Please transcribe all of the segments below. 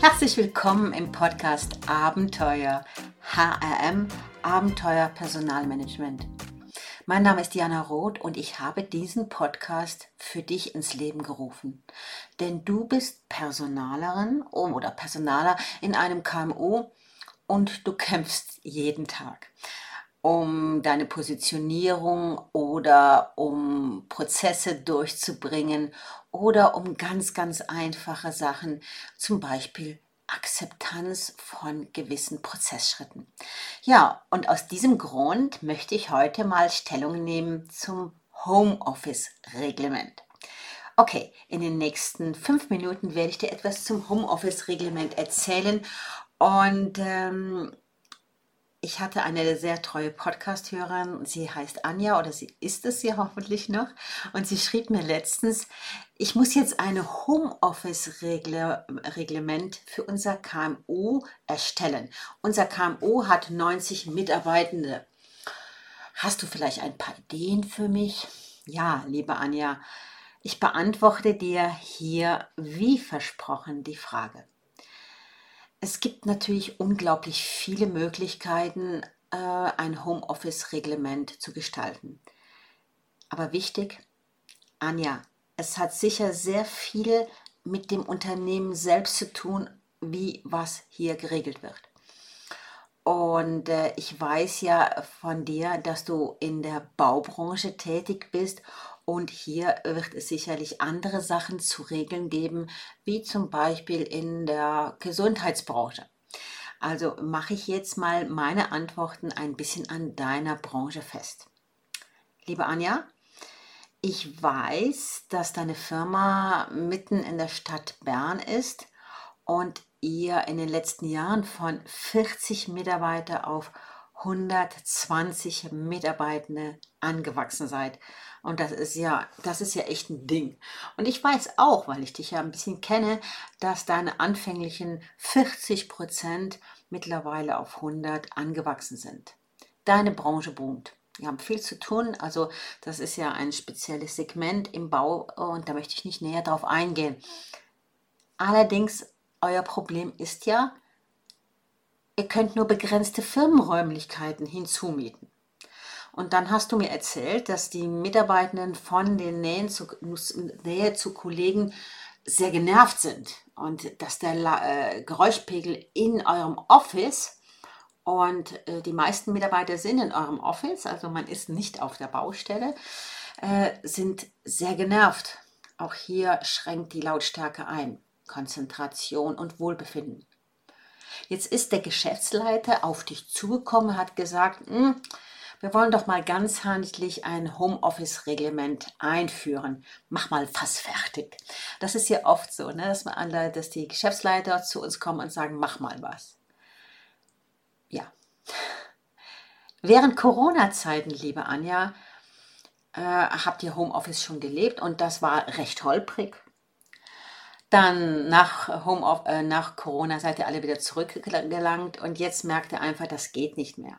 Herzlich willkommen im Podcast Abenteuer HRM, Abenteuer Personalmanagement. Mein Name ist Diana Roth und ich habe diesen Podcast für dich ins Leben gerufen. Denn du bist Personalerin oder Personaler in einem KMU und du kämpfst jeden Tag um deine Positionierung oder um Prozesse durchzubringen oder um ganz, ganz einfache Sachen, zum Beispiel Akzeptanz von gewissen Prozessschritten. Ja, und aus diesem Grund möchte ich heute mal Stellung nehmen zum Homeoffice-Reglement. Okay, in den nächsten fünf Minuten werde ich dir etwas zum Homeoffice-Reglement erzählen und ähm, ich hatte eine sehr treue Podcast-Hörerin, sie heißt Anja oder sie ist es ja hoffentlich noch. Und sie schrieb mir letztens, ich muss jetzt ein Homeoffice-Reglement für unser KMU erstellen. Unser KMU hat 90 Mitarbeitende. Hast du vielleicht ein paar Ideen für mich? Ja, liebe Anja, ich beantworte dir hier wie versprochen die Frage. Es gibt natürlich unglaublich viele Möglichkeiten, äh, ein Homeoffice-Reglement zu gestalten. Aber wichtig, Anja, es hat sicher sehr viel mit dem Unternehmen selbst zu tun, wie was hier geregelt wird. Und äh, ich weiß ja von dir, dass du in der Baubranche tätig bist und hier wird es sicherlich andere Sachen zu regeln geben, wie zum Beispiel in der Gesundheitsbranche. Also mache ich jetzt mal meine Antworten ein bisschen an deiner Branche fest. Liebe Anja, ich weiß, dass deine Firma mitten in der Stadt Bern ist und ihr in den letzten Jahren von 40 Mitarbeiter auf 120 Mitarbeitende angewachsen seid. Und das ist ja, das ist ja echt ein Ding. Und ich weiß auch, weil ich dich ja ein bisschen kenne, dass deine anfänglichen 40 Prozent mittlerweile auf 100 angewachsen sind. Deine Branche boomt. Wir haben viel zu tun. Also das ist ja ein spezielles Segment im Bau und da möchte ich nicht näher drauf eingehen. Allerdings, euer Problem ist ja, ihr könnt nur begrenzte Firmenräumlichkeiten hinzumieten. Und dann hast du mir erzählt, dass die Mitarbeitenden von den Nähen zu, Nähe zu Kollegen sehr genervt sind und dass der äh, Geräuschpegel in eurem Office und äh, die meisten Mitarbeiter sind in eurem Office, also man ist nicht auf der Baustelle, äh, sind sehr genervt. Auch hier schränkt die Lautstärke ein. Konzentration und Wohlbefinden. Jetzt ist der Geschäftsleiter auf dich zugekommen, hat gesagt, hm, wir wollen doch mal ganz handlich ein Homeoffice-Reglement einführen. Mach mal fast fertig. Das ist ja oft so, ne, dass, man, dass die Geschäftsleiter zu uns kommen und sagen, mach mal was. Ja. Während Corona-Zeiten, liebe Anja, äh, habt ihr Homeoffice schon gelebt und das war recht holprig. Dann nach, Home äh, nach Corona seid ihr alle wieder zurückgelangt und jetzt merkt ihr einfach, das geht nicht mehr.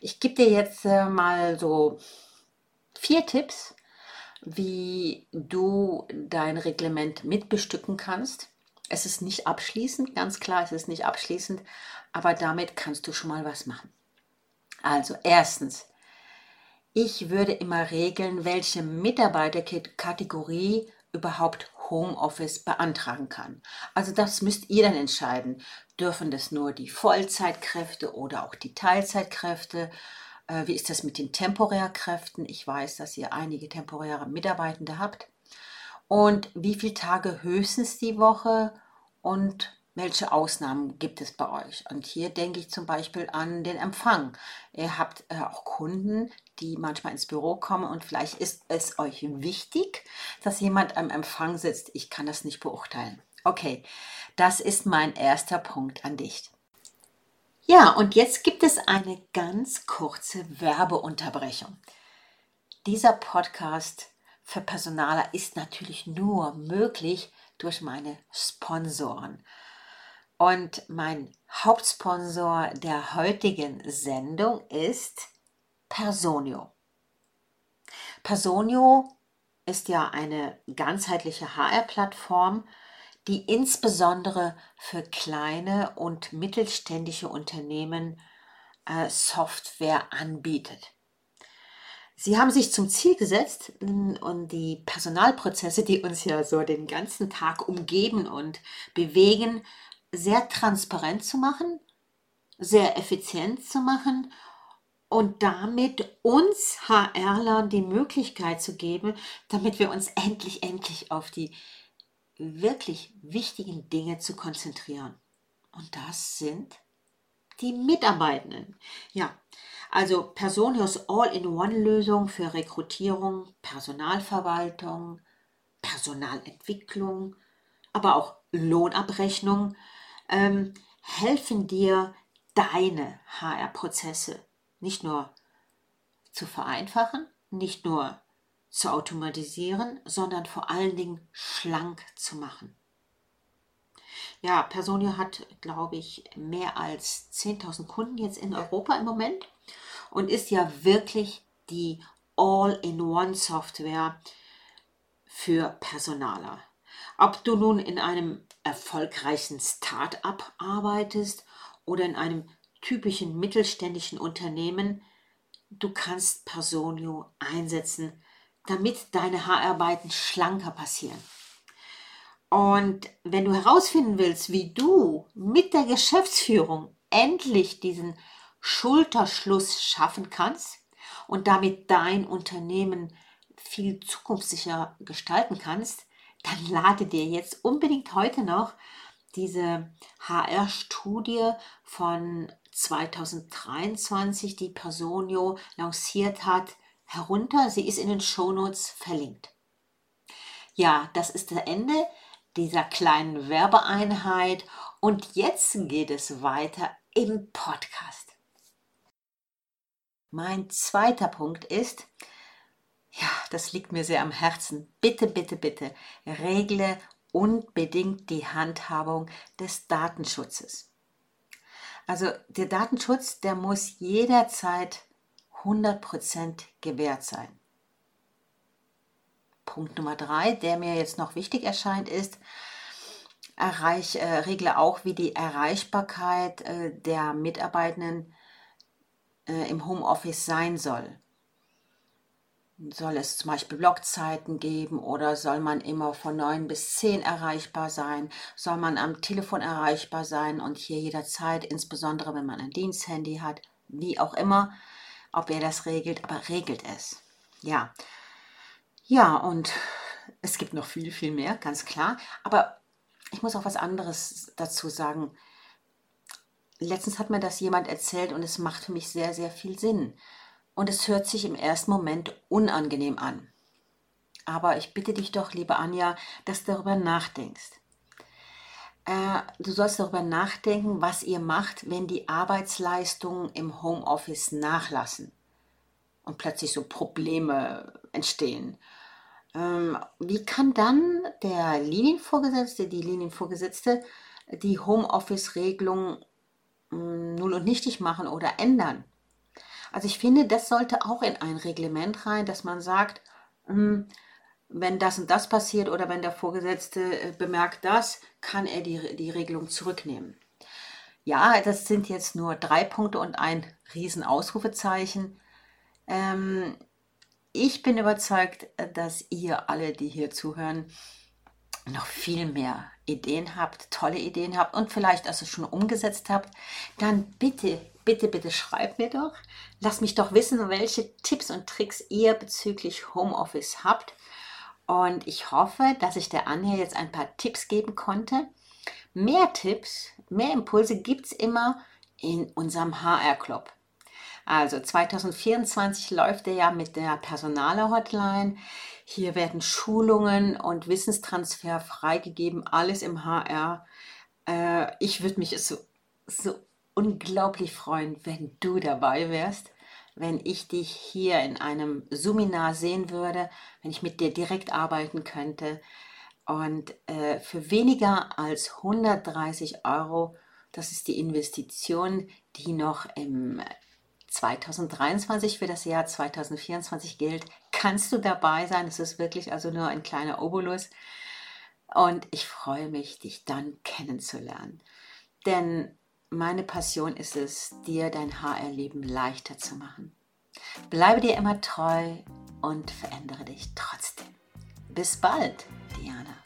Ich gebe dir jetzt äh, mal so vier Tipps, wie du dein Reglement mitbestücken kannst. Es ist nicht abschließend, ganz klar, es ist nicht abschließend, aber damit kannst du schon mal was machen. Also erstens, ich würde immer regeln, welche Mitarbeiterkategorie überhaupt Homeoffice beantragen kann. Also das müsst ihr dann entscheiden. Dürfen das nur die Vollzeitkräfte oder auch die Teilzeitkräfte? Äh, wie ist das mit den Temporärkräften? Ich weiß, dass ihr einige temporäre Mitarbeitende habt. Und wie viele Tage höchstens die Woche? Und welche Ausnahmen gibt es bei euch? Und hier denke ich zum Beispiel an den Empfang. Ihr habt äh, auch Kunden, die manchmal ins Büro kommen und vielleicht ist es euch wichtig, dass jemand am Empfang sitzt. Ich kann das nicht beurteilen. Okay, das ist mein erster Punkt an dich. Ja, und jetzt gibt es eine ganz kurze Werbeunterbrechung. Dieser Podcast für Personaler ist natürlich nur möglich durch meine Sponsoren. Und mein Hauptsponsor der heutigen Sendung ist Personio. Personio ist ja eine ganzheitliche HR-Plattform, die insbesondere für kleine und mittelständische Unternehmen äh, Software anbietet. Sie haben sich zum Ziel gesetzt und die Personalprozesse, die uns ja so den ganzen Tag umgeben und bewegen, sehr transparent zu machen, sehr effizient zu machen und damit uns HRlern die Möglichkeit zu geben, damit wir uns endlich, endlich auf die wirklich wichtigen Dinge zu konzentrieren. Und das sind die Mitarbeitenden. Ja, also Personios All-in-One-Lösung für Rekrutierung, Personalverwaltung, Personalentwicklung, aber auch Lohnabrechnung ähm, helfen dir, deine HR-Prozesse nicht nur zu vereinfachen, nicht nur zu automatisieren, sondern vor allen Dingen schlank zu machen. Ja, Personio hat, glaube ich, mehr als 10.000 Kunden jetzt in Europa im Moment und ist ja wirklich die All-in-One-Software für Personaler. Ob du nun in einem erfolgreichen Start-up arbeitest oder in einem typischen mittelständischen Unternehmen, du kannst Personio einsetzen, damit deine Haararbeiten schlanker passieren. Und wenn du herausfinden willst, wie du mit der Geschäftsführung endlich diesen Schulterschluss schaffen kannst und damit dein Unternehmen viel zukunftssicher gestalten kannst, dann lade dir jetzt unbedingt heute noch diese HR-Studie von 2023, die Personio lanciert hat, herunter. Sie ist in den Shownotes verlinkt. Ja, das ist das Ende dieser kleinen Werbeeinheit und jetzt geht es weiter im Podcast. Mein zweiter Punkt ist, ja, das liegt mir sehr am Herzen. Bitte, bitte, bitte, regle unbedingt die Handhabung des Datenschutzes. Also der Datenschutz, der muss jederzeit 100% gewährt sein. Punkt Nummer drei, der mir jetzt noch wichtig erscheint, ist, erreich, äh, regle auch, wie die Erreichbarkeit äh, der Mitarbeitenden äh, im Homeoffice sein soll. Soll es zum Beispiel Blockzeiten geben oder soll man immer von 9 bis 10 erreichbar sein? Soll man am Telefon erreichbar sein und hier jederzeit, insbesondere wenn man ein Diensthandy hat, wie auch immer, ob er das regelt, aber regelt es. Ja. Ja, und es gibt noch viel, viel mehr, ganz klar. Aber ich muss auch was anderes dazu sagen. Letztens hat mir das jemand erzählt und es macht für mich sehr, sehr viel Sinn und es hört sich im ersten Moment unangenehm an. Aber ich bitte dich doch, liebe Anja, dass du darüber nachdenkst. Äh, du sollst darüber nachdenken, was ihr macht, wenn die Arbeitsleistungen im Homeoffice nachlassen und plötzlich so Probleme entstehen. Ähm, wie kann dann der Linienvorgesetzte, die Linienvorgesetzte, die Homeoffice-Regelung hm, null und nichtig machen oder ändern? Also ich finde, das sollte auch in ein Reglement rein, dass man sagt, hm, wenn das und das passiert oder wenn der Vorgesetzte äh, bemerkt das, kann er die, die Regelung zurücknehmen. Ja, das sind jetzt nur drei Punkte und ein Riesenausrufezeichen. Ähm, ich bin überzeugt, dass ihr alle, die hier zuhören, noch viel mehr Ideen habt, tolle Ideen habt und vielleicht also schon umgesetzt habt, dann bitte bitte, bitte schreibt mir doch. Lasst mich doch wissen, welche Tipps und Tricks ihr bezüglich Homeoffice habt. Und ich hoffe, dass ich der Anja jetzt ein paar Tipps geben konnte. Mehr Tipps, mehr Impulse gibt es immer in unserem HR-Club. Also 2024 läuft er ja mit der Personale-Hotline. Hier werden Schulungen und Wissenstransfer freigegeben, alles im HR. Äh, ich würde mich so, so unglaublich freuen, wenn du dabei wärst, wenn ich dich hier in einem Seminar sehen würde, wenn ich mit dir direkt arbeiten könnte. Und äh, für weniger als 130 Euro, das ist die Investition, die noch im 2023 für das Jahr 2024 gilt, kannst du dabei sein. Es ist wirklich also nur ein kleiner Obolus. Und ich freue mich, dich dann kennenzulernen. Denn meine Passion ist es, dir dein HR-Leben leichter zu machen. Bleibe dir immer treu und verändere dich trotzdem. Bis bald, Diana.